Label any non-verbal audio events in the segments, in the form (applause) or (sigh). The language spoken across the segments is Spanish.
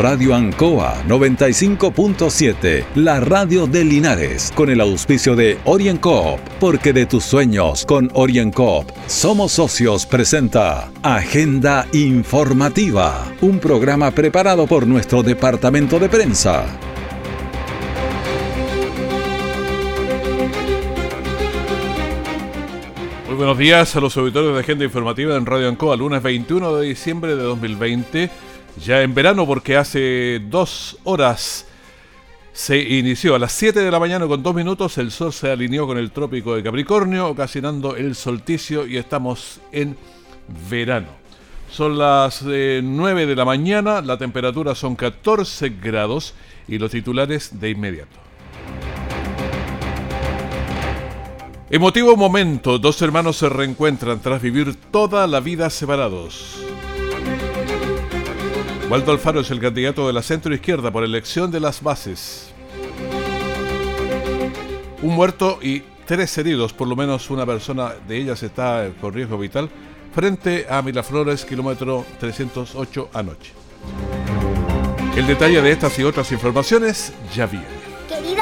Radio Ancoa 95.7, la radio de Linares, con el auspicio de OrienCoop, porque de tus sueños con OrienCoop somos socios presenta Agenda Informativa, un programa preparado por nuestro departamento de prensa. Muy buenos días a los auditores de Agenda Informativa en Radio Ancoa, lunes 21 de diciembre de 2020 ya en verano porque hace dos horas se inició a las 7 de la mañana con dos minutos, el sol se alineó con el trópico de Capricornio, ocasionando el solsticio y estamos en verano. Son las 9 eh, de la mañana, la temperatura son 14 grados y los titulares de inmediato. Emotivo momento, dos hermanos se reencuentran tras vivir toda la vida separados. Waldo Alfaro es el candidato de la centro izquierda por elección de las bases. Un muerto y tres heridos, por lo menos una persona de ellas está con riesgo vital, frente a Miraflores, kilómetro 308 anoche. El detalle de estas y otras informaciones ya viene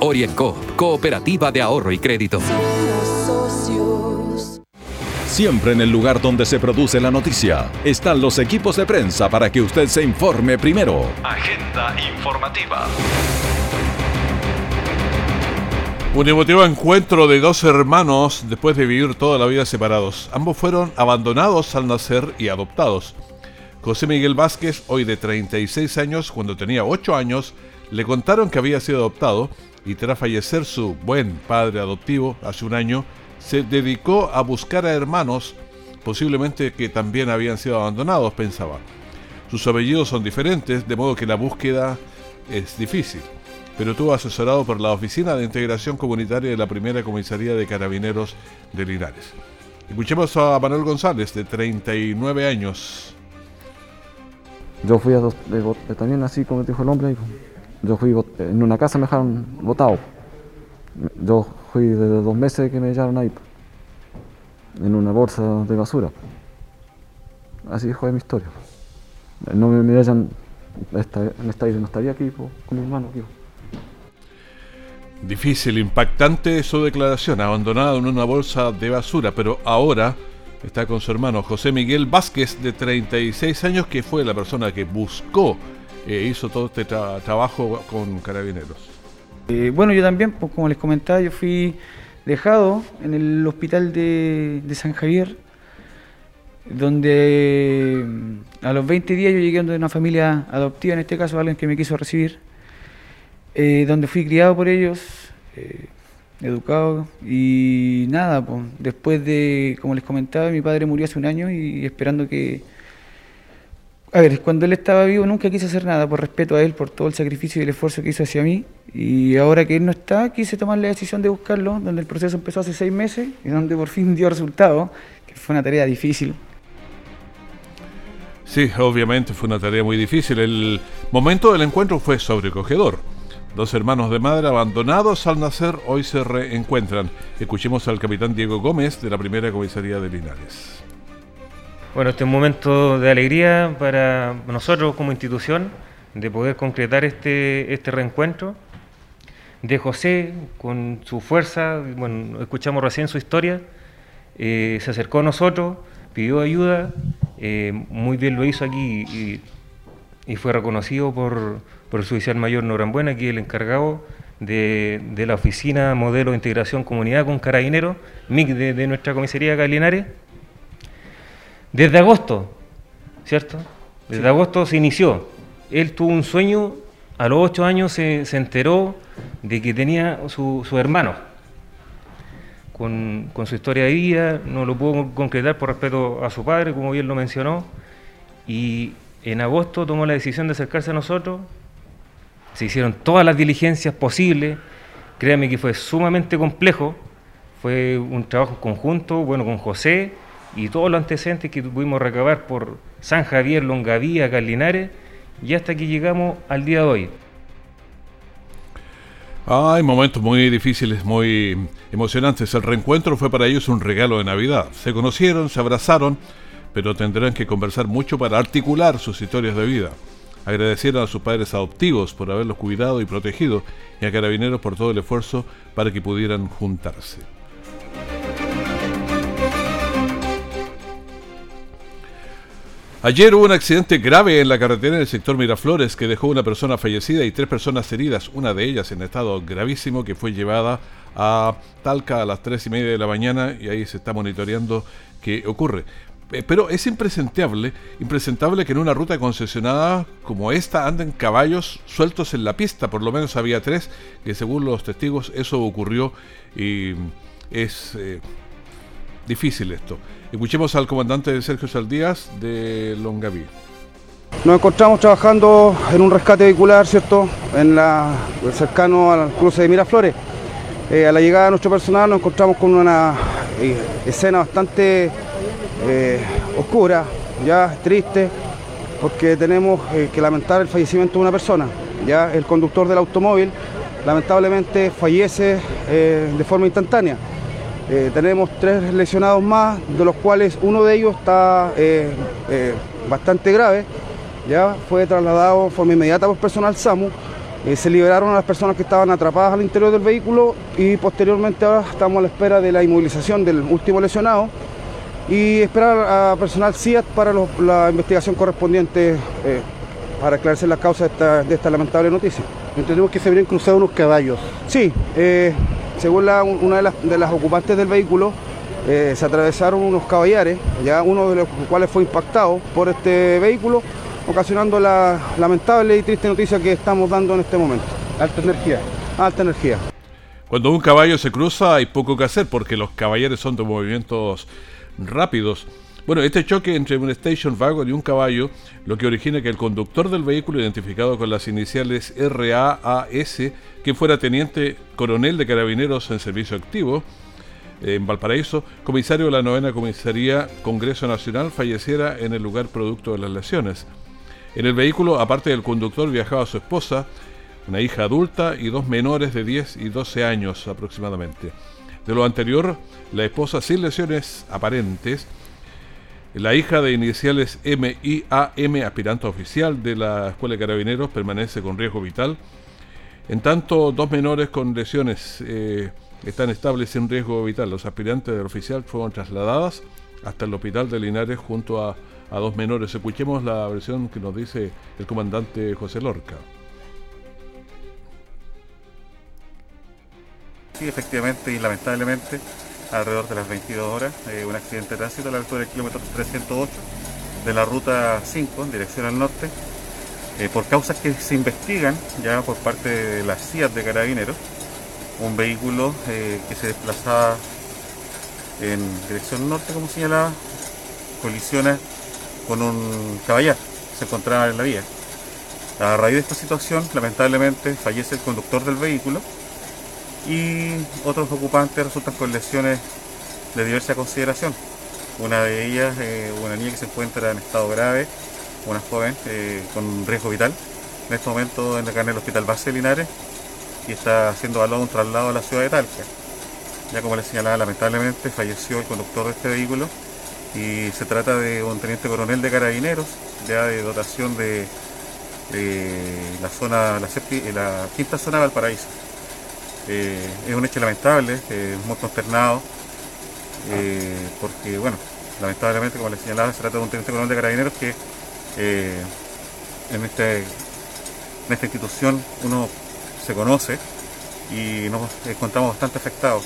Orienco, Cooperativa de Ahorro y Crédito. Siempre en el lugar donde se produce la noticia están los equipos de prensa para que usted se informe primero. Agenda informativa. Un emotivo encuentro de dos hermanos después de vivir toda la vida separados. Ambos fueron abandonados al nacer y adoptados. José Miguel Vázquez, hoy de 36 años, cuando tenía 8 años, le contaron que había sido adoptado y tras fallecer su buen padre adoptivo hace un año, se dedicó a buscar a hermanos, posiblemente que también habían sido abandonados, pensaba. Sus apellidos son diferentes, de modo que la búsqueda es difícil, pero estuvo asesorado por la Oficina de Integración Comunitaria de la Primera Comisaría de Carabineros de Linares. Escuchemos a Manuel González, de 39 años. Yo fui a también así como dijo el hombre, yo fui en una casa me dejaron botado. Yo fui de dos meses que me echaron ahí, en una bolsa de basura. Así fue mi historia. No me, me en esta, en no estaría aquí con mi hermano. Aquí. Difícil, impactante su declaración, abandonado en una bolsa de basura, pero ahora está con su hermano José Miguel Vázquez, de 36 años, que fue la persona que buscó eh, hizo todo este trabajo con carabineros. Eh, bueno, yo también, pues como les comentaba, yo fui dejado en el hospital de, San Javier, donde mm, a los 20 días yo llegué de una familia adoptiva, en este caso alguien que me quiso recibir, eh, donde fui criado por ellos, educado y nada, pues, después de, como les comentaba, mi padre murió hace un año y esperando que a ver, cuando él estaba vivo nunca quise hacer nada por respeto a él, por todo el sacrificio y el esfuerzo que hizo hacia mí. Y ahora que él no está, quise tomar la decisión de buscarlo, donde el proceso empezó hace seis meses y donde por fin dio resultado, que fue una tarea difícil. Sí, obviamente fue una tarea muy difícil. El momento del encuentro fue sobrecogedor. Dos hermanos de madre abandonados al nacer hoy se reencuentran. Escuchemos al capitán Diego Gómez de la primera comisaría de Linares. Bueno, este es un momento de alegría para nosotros como institución de poder concretar este, este reencuentro. De José, con su fuerza, bueno, escuchamos recién su historia, eh, se acercó a nosotros, pidió ayuda, eh, muy bien lo hizo aquí y, fue reconocido por, por, el suboficial mayor Norambuena, es el encargado de, la oficina Modelo de Integración Comunidad con Carabineros, MIC de, de nuestra comisaría de desde agosto, ¿cierto? Desde agosto se inició. Él tuvo un sueño, a los ocho años se, enteró de que tenía su, hermano. Con, su historia de vida, no lo pudo concretar por respeto a su padre, como bien lo mencionó, y, en agosto tomó la decisión de acercarse a nosotros, se hicieron todas las diligencias posibles, créanme que fue sumamente complejo, fue un trabajo conjunto, bueno, con José y todos los antecedentes que pudimos recabar por San Javier, Longavía, Carlinares, y hasta que llegamos al día de hoy. Hay momentos muy difíciles, muy emocionantes. El reencuentro fue para ellos un regalo de Navidad. Se conocieron, se abrazaron, pero tendrán que conversar mucho para articular sus historias de vida. Agradecieron a sus padres adoptivos por haberlos cuidado y protegido y a Carabineros por todo el esfuerzo para que pudieran juntarse. Ayer hubo un accidente grave en la carretera en el sector Miraflores que dejó una persona fallecida y tres personas heridas, una de ellas en estado gravísimo que fue llevada a Talca a las tres y media de la mañana y ahí se está monitoreando qué ocurre. Eh, pero es impresentable, impresentable que en una ruta concesionada como esta anden caballos sueltos en la pista, por lo menos había tres, que según los testigos eso ocurrió y es eh, difícil esto. Escuchemos al comandante Sergio Saldías de Longaví. Nos encontramos trabajando en un rescate vehicular, ¿cierto? En la, cercano al cruce de Miraflores. Eh, a la llegada de nuestro personal nos encontramos con una eh, escena bastante eh, oscura, ya triste, porque tenemos que lamentar el fallecimiento de una persona. Ya el conductor del automóvil lamentablemente fallece de forma instantánea. Eh, tenemos tres lesionados más, de los cuales uno de ellos está eh, eh, bastante grave. Ya fue trasladado de forma inmediata por personal SAMU. se liberaron a las personas que estaban atrapadas al interior del vehículo y posteriormente ahora estamos a la espera de la inmovilización del último lesionado y esperar a personal CIAT para la investigación correspondiente para aclararse las causas de esta, lamentable noticia. Entendemos que se habrían cruzado unos caballos. Sí, según una de las, ocupantes del vehículo, eh, se atravesaron unos caballares, ya uno de los cuales fue impactado por este vehículo, ocasionando la lamentable y triste noticia que estamos dando en este momento. Alta energía. Alta energía. Cuando un caballo se cruza hay poco que hacer porque los caballeros son de movimientos rápidos. Bueno, este choque entre un station wagon y un caballo, lo que origina que el conductor del vehículo, identificado con las iniciales RAAS, que fuera teniente coronel de carabineros en servicio activo, en Valparaíso, comisario de la novena comisaría Congreso Nacional, falleciera en el lugar producto de las lesiones. En el vehículo, aparte del conductor, viajaba su esposa, una hija adulta y dos menores de 10 y 12 años aproximadamente. De lo anterior, la esposa sin lesiones aparentes, la hija de iniciales MIAM, aspirante oficial de la Escuela de Carabineros, permanece con riesgo vital. En tanto, dos menores con lesiones eh, están estables sin riesgo vital. Los aspirantes del oficial fueron trasladadas hasta el hospital de Linares junto a, a dos menores. Escuchemos la versión que nos dice el comandante José Lorca. Sí, efectivamente y lamentablemente alrededor de las 22 horas, eh, un accidente de tránsito a la altura del kilómetro 308 de la ruta 5 en dirección al norte, eh, por causas que se investigan ya por parte de las CIAT de Carabineros, un vehículo eh, que se desplazaba en dirección norte, como señalaba, colisiona con un caballar, se encontraba en la vía. A raíz de esta situación, lamentablemente, fallece el conductor del vehículo, y otros ocupantes resultan con lesiones de diversa consideración. Una de ellas, eh, una niña que se encuentra en estado grave, una joven eh, con riesgo vital, en este momento en el hospital base Linares y está siendo evaluado un traslado a la ciudad de Talca. Ya como les señalaba, lamentablemente falleció el conductor de este vehículo y se trata de un teniente coronel de carabineros, ya de dotación de, la zona, la, la quinta zona de Valparaíso. Eh, es un hecho lamentable, eh, muy consternado, eh, porque, bueno, lamentablemente, como les señalaba, se trata de un teniente coronel de carabineros que en, este, en esta institución uno se conoce y nos encontramos bastante afectados.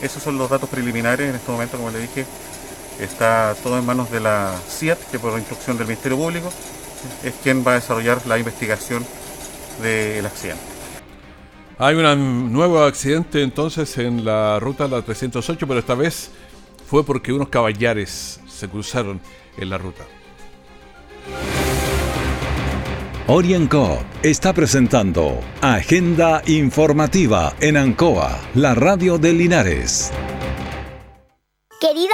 esos son los datos preliminares en este momento, como le dije, está todo en manos de la CIAT, que por instrucción del Ministerio Público es quien va a desarrollar la investigación del accidente. Hay un nuevo accidente entonces en la ruta la 308, pero esta vez fue porque unos caballares se cruzaron en la ruta. Orienco está presentando Agenda Informativa en Ancoa, la radio de Linares.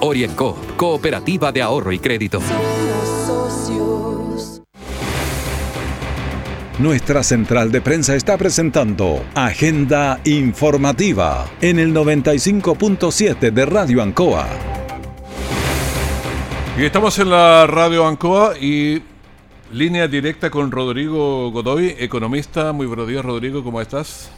Orienco, Cooperativa de Ahorro y Crédito. Nuestra central de prensa está presentando Agenda Informativa en el 95.7 de Radio Ancoa. Y estamos en la Radio Ancoa y línea directa con Rodrigo Godoy, economista. Muy buenos días, Rodrigo, ¿cómo estás?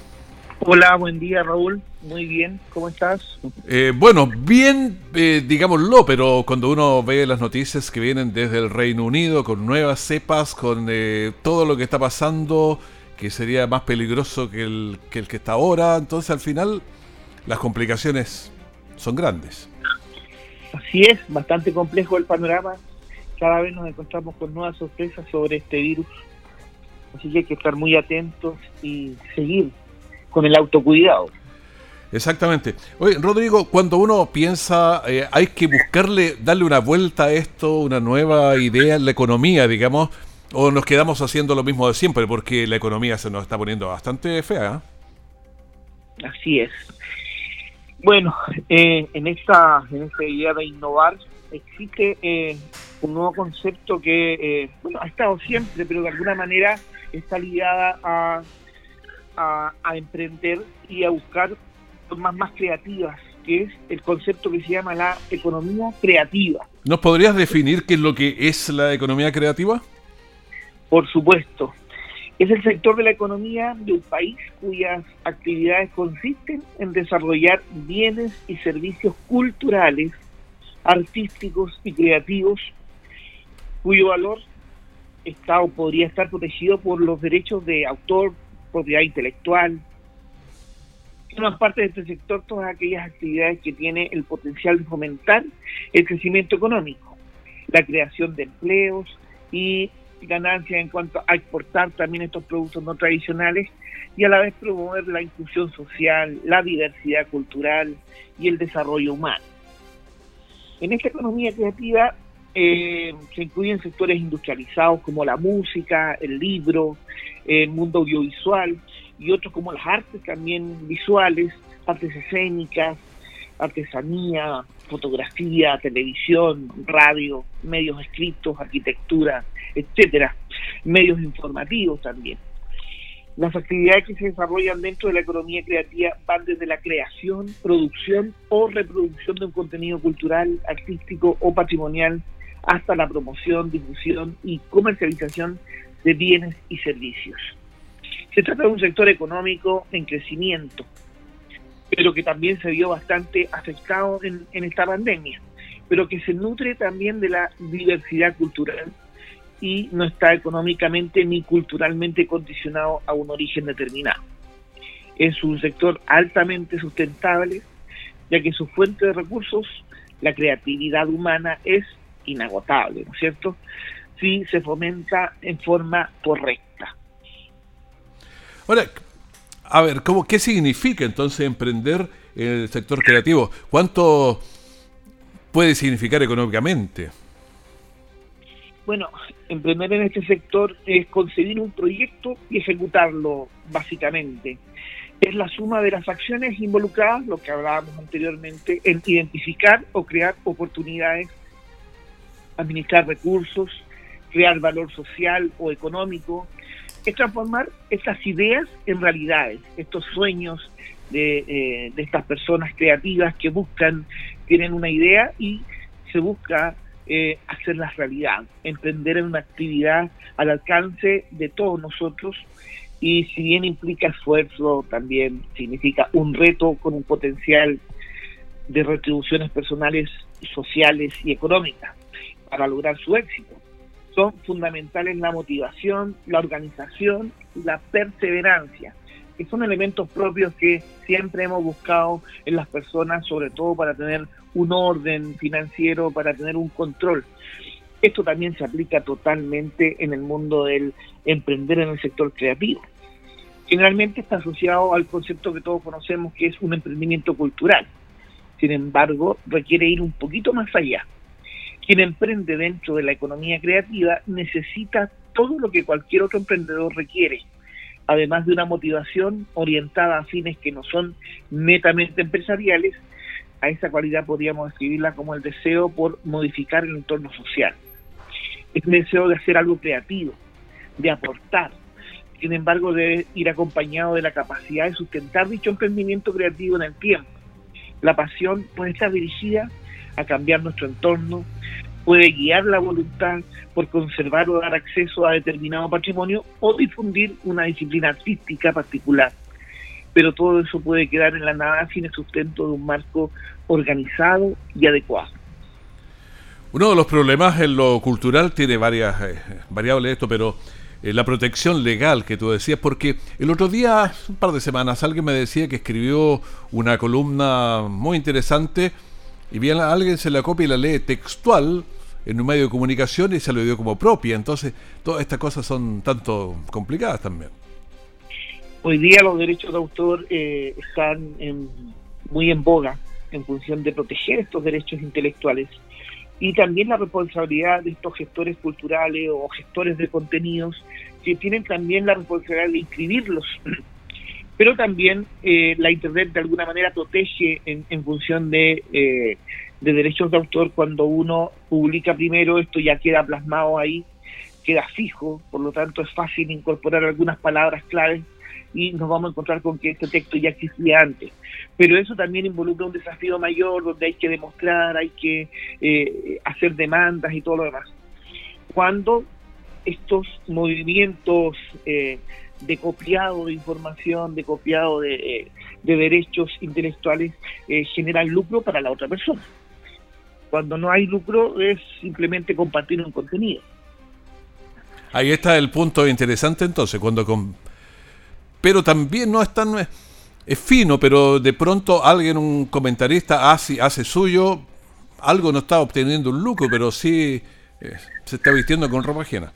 Hola, buen día Raúl, muy bien, ¿cómo estás? Eh, bueno, bien, eh, digámoslo, pero cuando uno ve las noticias que vienen desde el Reino Unido con nuevas cepas, con eh, todo lo que está pasando, que sería más peligroso que el, que el que está ahora, entonces al final las complicaciones son grandes. Así es, bastante complejo el panorama, cada vez nos encontramos con nuevas sorpresas sobre este virus, así que hay que estar muy atentos y seguir con el autocuidado. Exactamente. Oye, Rodrigo, cuando uno piensa, eh, hay que buscarle, darle una vuelta a esto, una nueva idea en la economía, digamos, o nos quedamos haciendo lo mismo de siempre, porque la economía se nos está poniendo bastante fea. ¿eh? Así es. Bueno, eh, en, esta, en esta idea de innovar existe un nuevo concepto que bueno, ha estado siempre, pero de alguna manera está ligada a a, emprender y a buscar formas más creativas, que es el concepto que se llama la economía creativa. ¿Nos podrías definir qué es lo que es la economía creativa? Por supuesto. Es el sector de la economía de un país cuyas actividades consisten en desarrollar bienes y servicios culturales, artísticos y creativos, cuyo valor está o podría estar protegido por los derechos de autor, propiedad intelectual. Forman parte de este sector todas aquellas actividades que tiene el potencial de fomentar el crecimiento económico, la creación de empleos y ganancias en cuanto a exportar también estos productos no tradicionales y a la vez promover la inclusión social, la diversidad cultural y el desarrollo humano. En esta economía creativa eh, se incluyen sectores industrializados como la música, el libro, el mundo audiovisual y otros como las artes también visuales, artes escénicas, artesanía, fotografía, televisión, radio, medios escritos, arquitectura, etcétera, medios informativos también. Las actividades que se desarrollan dentro de la economía creativa van desde la creación, producción o reproducción de un contenido cultural, artístico o patrimonial hasta la promoción, difusión y comercialización de bienes y servicios. Se trata de un sector económico en crecimiento, pero que también se vio bastante afectado en, esta pandemia, pero que se nutre también de la diversidad cultural y no está económicamente ni culturalmente condicionado a un origen determinado. Es un sector altamente sustentable, ya que su fuente de recursos, la creatividad humana, es inagotable, ¿no es cierto? Si se fomenta en forma correcta. Ahora, a ver, ¿cómo, ¿qué significa entonces emprender en el sector creativo? ¿Cuánto puede significar económicamente? Bueno, emprender en este sector es concebir un proyecto y ejecutarlo, básicamente. Es la suma de las acciones involucradas, lo que hablábamos anteriormente, en identificar o crear oportunidades administrar recursos, crear valor social o económico, es transformar estas ideas en realidades, estos sueños de, eh, de estas personas creativas que buscan, tienen una idea y se busca eh, hacerlas realidad, emprender en una actividad al alcance de todos nosotros y si bien implica esfuerzo, también significa un reto con un potencial de retribuciones personales, sociales y económicas para lograr su éxito. Son fundamentales la motivación, la organización la perseverancia, que son elementos propios que siempre hemos buscado en las personas, sobre todo para tener un orden financiero, para tener un control. Esto también se aplica totalmente en el mundo del emprender en el sector creativo. Generalmente está asociado al concepto que todos conocemos que es un emprendimiento cultural. Sin embargo, requiere ir un poquito más allá quien emprende dentro de la economía creativa necesita todo lo que cualquier otro emprendedor requiere, además de una motivación orientada a fines que no son netamente empresariales, a esa cualidad podríamos describirla como el deseo por modificar el entorno social. Es un deseo de hacer algo creativo, de aportar. Sin embargo, debe ir acompañado de la capacidad de sustentar dicho emprendimiento creativo en el tiempo. La pasión puede estar dirigida a cambiar nuestro entorno, puede guiar la voluntad por conservar o dar acceso a determinado patrimonio o difundir una disciplina artística particular. Pero todo eso puede quedar en la nada sin el sustento de un marco organizado y adecuado. Uno de los problemas en lo cultural tiene varias eh, variables esto, pero eh, la protección legal que tú decías, porque el otro día, un par de semanas, alguien me decía que escribió una columna muy interesante y bien alguien se la copia y la lee textual en un medio de comunicación y se lo dio como propia. Entonces, todas estas cosas son tanto complicadas también. Hoy día los derechos de autor eh, están muy en boga en función de proteger estos derechos intelectuales y también la responsabilidad de estos gestores culturales o gestores de contenidos que tienen también la responsabilidad de inscribirlos pero también eh, la Internet de alguna manera protege en, función de, eh, de, derechos de autor cuando uno publica primero, esto ya queda plasmado ahí, queda fijo, por lo tanto es fácil incorporar algunas palabras claves y nos vamos a encontrar con que este texto ya existía antes. Pero eso también involucra un desafío mayor donde hay que demostrar, hay que eh, hacer demandas y todo lo demás. Cuando estos movimientos eh, de copiado de información, de copiado de, eh, derechos intelectuales, eh, generan lucro para la otra persona. Cuando no hay lucro es simplemente compartir un contenido. Ahí está el punto interesante entonces, cuando con... pero también no es tan es fino, pero de pronto alguien, un comentarista hace, hace suyo, algo no está obteniendo un lucro, pero sí eh, se está vistiendo con ropa ajena.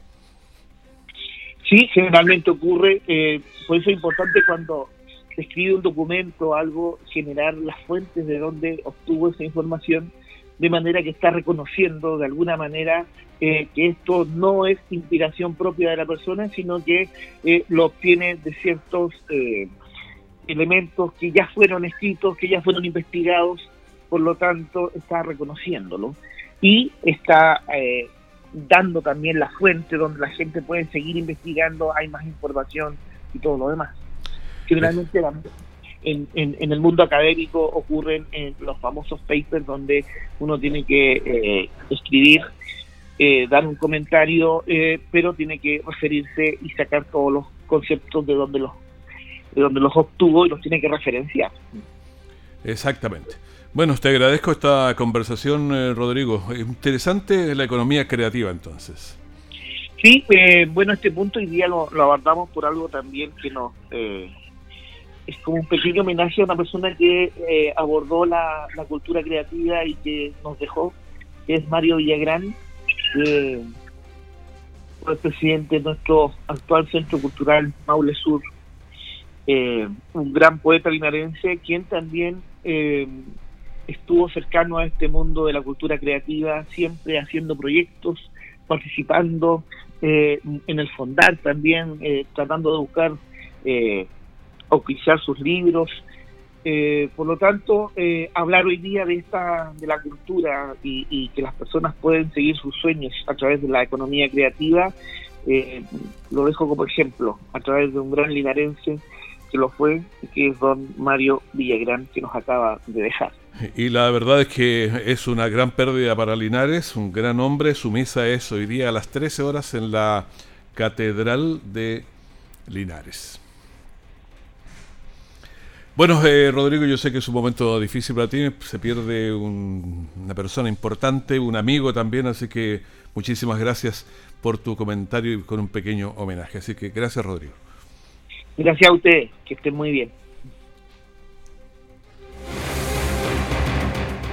Sí, generalmente ocurre, eh, por eso es importante cuando se escribe un documento algo, generar las fuentes de donde obtuvo esa información, de manera que está reconociendo de alguna manera eh, que esto no es inspiración propia de la persona, sino que eh, lo obtiene de ciertos elementos que ya fueron escritos, que ya fueron investigados, por lo tanto está reconociéndolo. Y está dando también la fuente donde la gente puede seguir investigando, hay más información y todo lo demás. Generalmente en, en, el mundo académico ocurren en los famosos papers donde uno tiene que eh, escribir, eh, dar un comentario, eh, pero tiene que referirse y sacar todos los conceptos de donde los de donde los obtuvo y los tiene que referenciar. Exactamente. Bueno, te agradezco esta conversación, eh, Rodrigo. Interesante la economía creativa, entonces. Sí, eh, bueno, este punto hoy día lo, abordamos por algo también que nos... Eh, es como un pequeño homenaje a una persona que abordó la, cultura creativa y que nos dejó, que es Mario Villagrán, el presidente de nuestro actual Centro Cultural Maule Sur, un gran poeta linarense, quien también estuvo cercano a este mundo de la cultura creativa, siempre haciendo proyectos, participando eh, en el fondar también, eh, tratando de buscar eh, auspiciar sus libros. Eh, por lo tanto, hablar hoy día de esta de la cultura y, y, que las personas pueden seguir sus sueños a través de la economía creativa, lo dejo como ejemplo, a través de un gran linarense que lo fue, que es don Mario Villagrán, que nos acaba de dejar. Y la verdad es que es una gran pérdida para Linares, un gran hombre. Su misa es hoy día a las 13 horas en la Catedral de Linares. Bueno, eh, Rodrigo, yo sé que es un momento difícil para ti, se pierde una persona importante, un amigo también, así que muchísimas gracias por tu comentario y con un pequeño homenaje. Así que gracias, Rodrigo. Gracias a ustedes, que estén muy bien.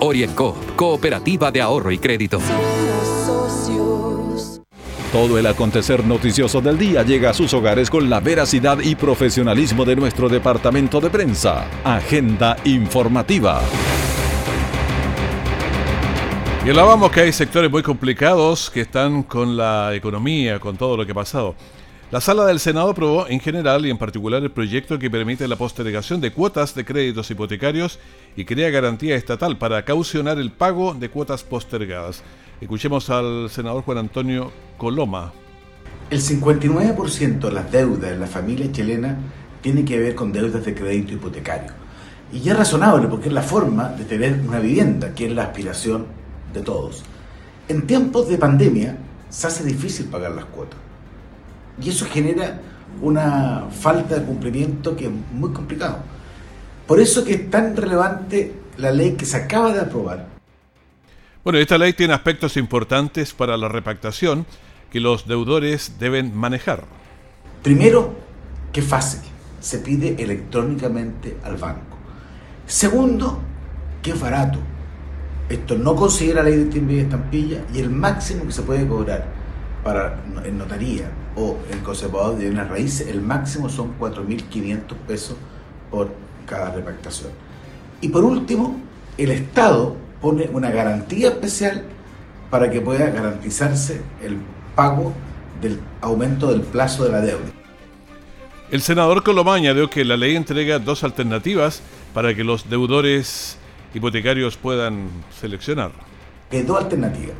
OrienCoop, Cooperativa de Ahorro y Crédito. Todo el acontecer noticioso del día llega a sus hogares con la veracidad y profesionalismo de nuestro departamento de prensa. Agenda informativa. Y hablábamos que hay sectores muy complicados que están con la economía, con todo lo que ha pasado. La sala del Senado aprobó en general y en particular el proyecto que permite la postergación de cuotas de créditos hipotecarios y crea garantía estatal para caucionar el pago de cuotas postergadas. Escuchemos al senador Juan Antonio Coloma. El 59% de las deudas de la familia chilena tiene que ver con deudas de crédito hipotecario. Y es razonable porque es la forma de tener una vivienda, que es la aspiración de todos. En tiempos de pandemia se hace difícil pagar las cuotas. Y eso genera una falta de cumplimiento que es muy complicado. Por eso que es tan relevante la ley que se acaba de aprobar. Bueno, esta ley tiene aspectos importantes para la repactación que los deudores deben manejar. Primero, que es fácil, se pide electrónicamente al banco. Segundo, que es barato. Esto no considera la ley de timbre y estampilla y el máximo que se puede cobrar para en notaría o el conservador de una raíz, el máximo son 4.500 pesos por cada repactación. Y por último, el Estado pone una garantía especial para que pueda garantizarse el pago del aumento del plazo de la deuda. El senador Coloma añadió que la ley entrega dos alternativas para que los deudores hipotecarios puedan seleccionar. Hay dos alternativas.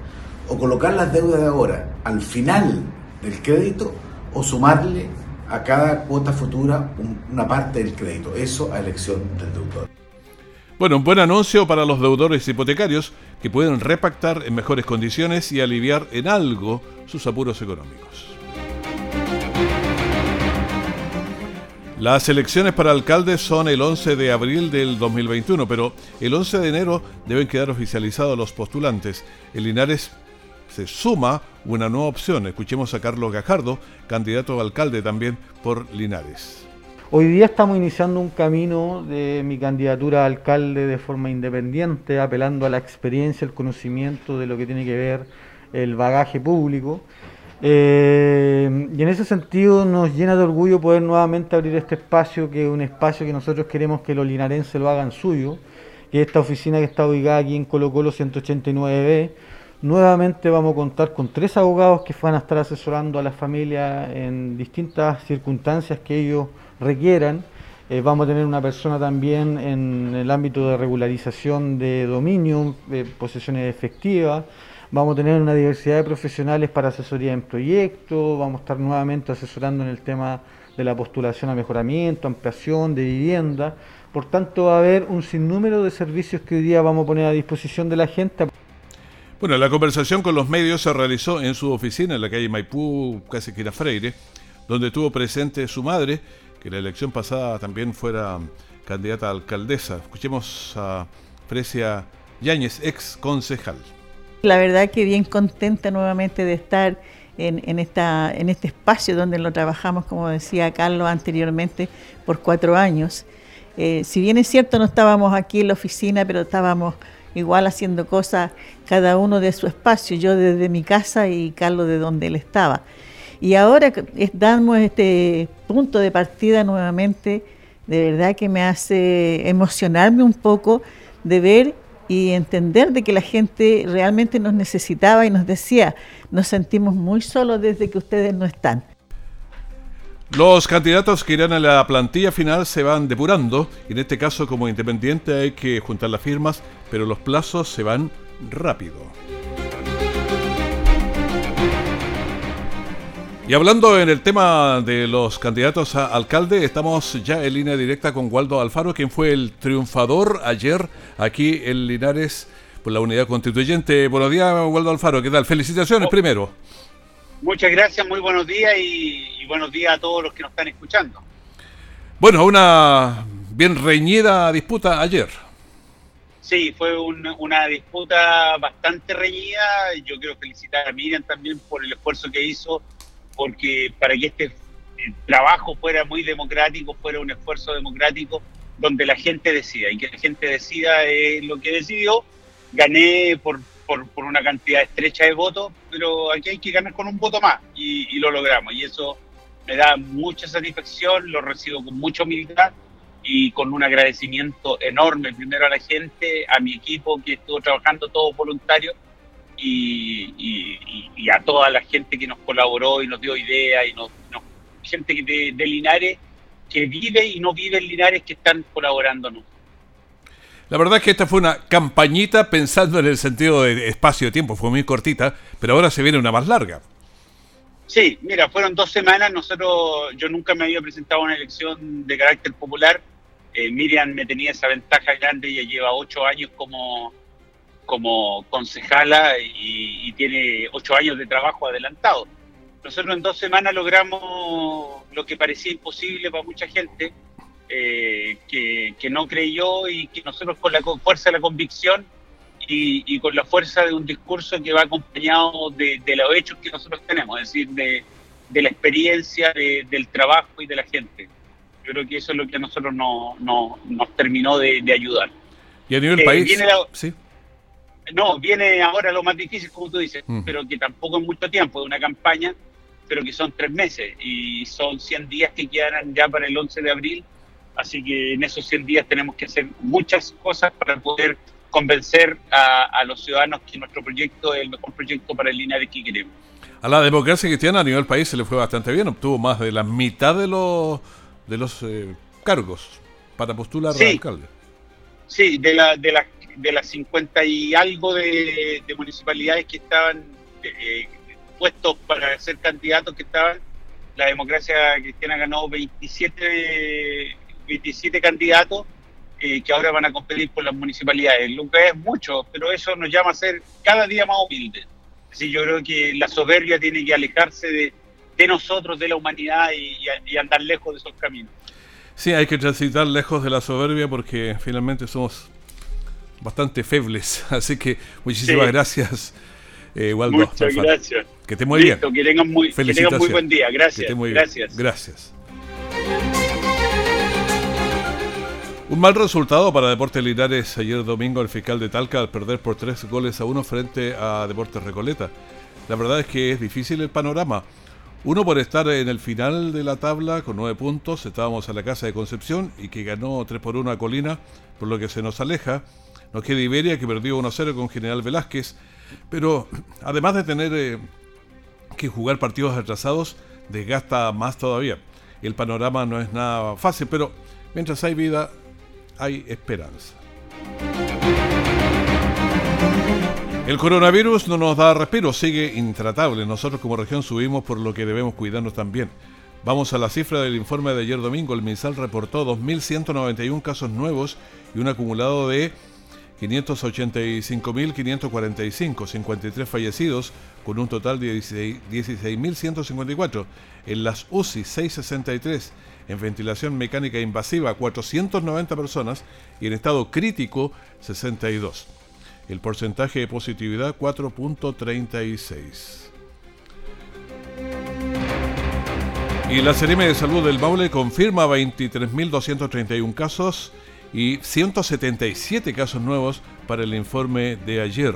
O colocar las deudas de ahora al final del crédito o sumarle a cada cuota futura una parte del crédito. Eso a elección del deudor. Bueno, un buen anuncio para los deudores hipotecarios que pueden repactar en mejores condiciones y aliviar en algo sus apuros económicos. Las elecciones para alcaldes son el 11 de abril del 2021, pero el 11 de enero deben quedar oficializados los postulantes. El Linares se suma una nueva opción. Escuchemos a Carlos Gajardo, candidato a alcalde también por Linares. Hoy día estamos iniciando un camino de mi candidatura a alcalde de forma independiente, apelando a la experiencia, el conocimiento de lo que tiene que ver el bagaje público. Eh, y en ese sentido nos llena de orgullo poder nuevamente abrir este espacio, que es un espacio que nosotros queremos que los linarenses lo hagan suyo, que es esta oficina que está ubicada aquí en Colo Colo 189B. Nuevamente vamos a contar con tres abogados que van a estar asesorando a las familias en distintas circunstancias que ellos requieran. Eh, vamos a tener una persona también en el ámbito de regularización de dominio, de posesiones efectivas. Vamos a tener una diversidad de profesionales para asesoría en proyectos, vamos a estar nuevamente asesorando en el tema de la postulación a mejoramiento, ampliación de vivienda. Por tanto, va a haber un sinnúmero de servicios que hoy día vamos a poner a disposición de la gente. Bueno, la conversación con los medios se realizó en su oficina en la calle Maipú, casi que era Freire, donde estuvo presente su madre, que la elección pasada también fuera candidata a alcaldesa. Escuchemos a Frecia Yáñez, ex concejal. La verdad que bien contenta nuevamente de estar en, esta, en este espacio donde lo trabajamos, como decía Carlos anteriormente, por cuatro años. Eh, si bien es cierto, no estábamos aquí en la oficina, pero estábamos igual haciendo cosas cada uno de su espacio, yo desde mi casa y Carlos de donde él estaba. Y ahora damos este punto de partida nuevamente, de verdad que me hace emocionarme un poco de ver y entender de que la gente realmente nos necesitaba y nos decía, nos sentimos muy solos desde que ustedes no están. Los candidatos que irán a la plantilla final se van depurando. En este caso, como independiente, hay que juntar las firmas, pero los plazos se van rápido. Y hablando en el tema de los candidatos a alcalde, estamos ya en línea directa con Waldo Alfaro, quien fue el triunfador ayer aquí en Linares por la unidad constituyente. Buenos días, Waldo Alfaro, ¿qué tal? Felicitaciones primero. Muchas gracias, muy buenos días y, buenos días a todos los que nos están escuchando. Bueno, una bien reñida disputa ayer. Sí, fue una disputa bastante reñida. Yo quiero felicitar a Miriam también por el esfuerzo que hizo, porque para que este trabajo fuera muy democrático, fuera un esfuerzo democrático, donde la gente decida y que la gente decida es lo que decidió. Gané por una cantidad estrecha de votos, pero aquí hay que ganar con un voto más y, lo logramos. Y eso me da mucha satisfacción, lo recibo con mucha humildad y con un agradecimiento enorme primero a la gente, a mi equipo que estuvo trabajando todo voluntario y, a toda la gente que nos colaboró y nos dio ideas y nos, gente de, de Linares que vive y no vive en Linares que están colaborándonos. La verdad es que esta fue una campañita pensando en el sentido de espacio-tiempo, fue muy cortita, pero ahora se viene una más larga. Sí, mira, fueron dos semanas, nosotros, yo nunca me había presentado a una elección de carácter popular, eh, Miriam me tenía esa ventaja grande, ella lleva ocho años como, como concejala y, y tiene ocho años de trabajo adelantado. Nosotros en dos semanas logramos lo que parecía imposible para mucha gente, eh, que, no creyó y que nosotros con la fuerza de la convicción y, con la fuerza de un discurso que va acompañado de, los hechos que nosotros tenemos, es decir, de, la experiencia, del trabajo y de la gente. Yo creo que eso es lo que a nosotros no, nos terminó de, ayudar. ¿Y a nivel eh, país? ¿Sí? No, viene ahora lo más difícil, como tú dices, mm. pero que tampoco es mucho tiempo, de una campaña, pero que son tres meses y son 100 días que quedan ya para el 11 de abril Así que en esos 100 días tenemos que hacer muchas cosas para poder convencer a, los ciudadanos que nuestro proyecto es el mejor proyecto para el Linares que queremos. A la democracia cristiana a nivel país se le fue bastante bien, obtuvo más de la mitad de los de los eh, cargos para postular sí, alcalde. Sí, de, la, de, la, de las 50 y algo de, municipalidades que estaban eh, puestos para ser candidatos que estaban, la democracia cristiana ganó 27 27 candidatos eh, que ahora van a competir por las municipalidades, lo que es mucho, pero eso nos llama a ser cada día más humildes. Así yo creo que la soberbia tiene que alejarse de, nosotros, de la humanidad y, andar lejos de esos caminos. Sí, hay que transitar lejos de la soberbia porque finalmente somos bastante febles. (laughs) Así que muchísimas gracias, eh, Waldo. Muchas gracias. Que te muy bien. Que tengan muy, que tengan muy buen día. Gracias. gracias. Gracias. Un mal resultado para Deportes Linares ayer domingo el fiscal de Talca al perder por tres goles a uno frente a Deportes Recoleta. La verdad es que es difícil el panorama. Uno por estar en el final de la tabla con nueve puntos, estábamos a la casa de Concepción y que ganó 3 por 1 a Colina, por lo que se nos aleja. Nos queda Iberia que perdió 1-0 con General Velázquez, pero además de tener eh, que jugar partidos atrasados, desgasta más todavía. El panorama no es nada fácil, pero mientras hay vida, hay esperanza. El coronavirus no nos da respiro, sigue intratable. Nosotros como región subimos por lo que debemos cuidarnos también. Vamos a la cifra del informe de ayer domingo. El MinSal reportó 2.191 casos nuevos y un acumulado de 585.545, 53 fallecidos, con un total de 16.154. En las UCI, 663 en ventilación mecánica invasiva 490 personas y en estado crítico 62. El porcentaje de positividad 4.36. Y la Seremi de Salud del Maule confirma 23.231 casos y 177 casos nuevos para el informe de ayer.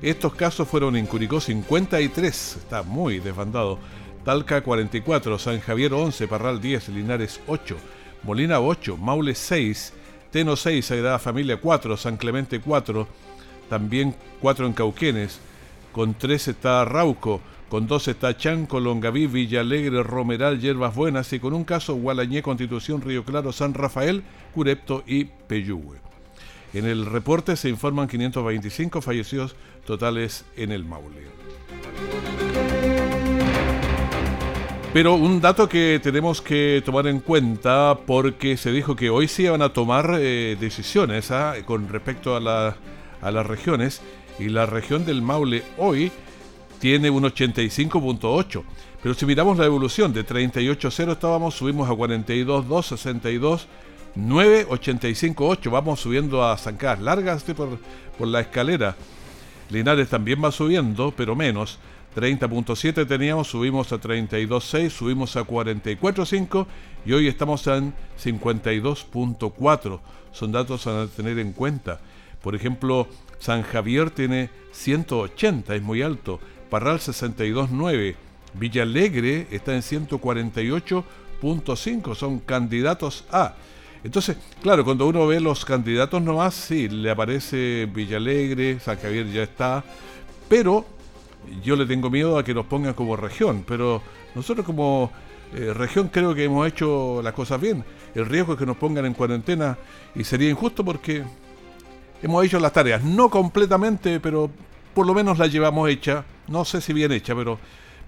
Estos casos fueron en Curicó 53, está muy desbandado, Talca 44, San Javier 11, Parral 10, Linares 8, Molina 8, Maule 6, Teno 6, Sagrada Familia 4, San Clemente 4, también 4 en Cauquenes, con 3 está Rauco, con 2 está Chanco, Longaví, Villalegre, Romeral, Yerbas Buenas y con un caso Gualañé, Constitución, Río Claro, San Rafael, Curepto y Peyúgue. En el reporte se informan 525 fallecidos totales en el Maule. Pero un dato que tenemos que tomar en cuenta porque se dijo que hoy sí van a tomar eh, decisiones ¿ah? con respecto a, a las regiones y la región del Maule hoy tiene un 85.8. Pero si miramos la evolución de 38.0 estábamos, subimos a 42.2, 62, 9, 85.8. Vamos subiendo a zancadas largas por, por la escalera. Linares también va subiendo, pero menos. 30.7 teníamos, subimos a 32.6, subimos a 44.5 y hoy estamos en 52.4. Son datos a tener en cuenta. Por ejemplo, San Javier tiene 180, es muy alto. Parral 62.9. Villa Alegre está en 148.5. Son candidatos a. Entonces, claro, cuando uno ve los candidatos nomás, sí, le aparece Villalegre, San Javier ya está, pero yo le tengo miedo a que nos pongan como región, pero nosotros como eh, región creo que hemos hecho las cosas bien. El riesgo es que nos pongan en cuarentena y sería injusto porque hemos hecho las tareas, no completamente, pero por lo menos la llevamos hecha, no sé si bien hecha, pero,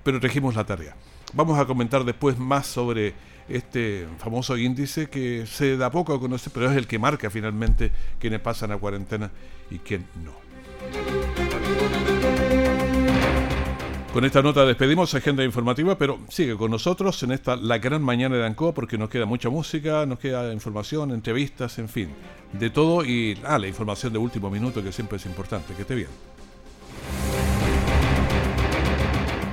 pero la tarea. Vamos a comentar después más sobre este famoso índice que se da poco a conocer, pero es el que marca finalmente quienes pasan a cuarentena y quién no. Con esta nota despedimos agenda informativa, pero sigue con nosotros en esta la gran mañana de Ancoa porque nos queda mucha música, nos queda información, entrevistas, en fin, de todo y ah, la información de último minuto que siempre es importante. Que esté bien.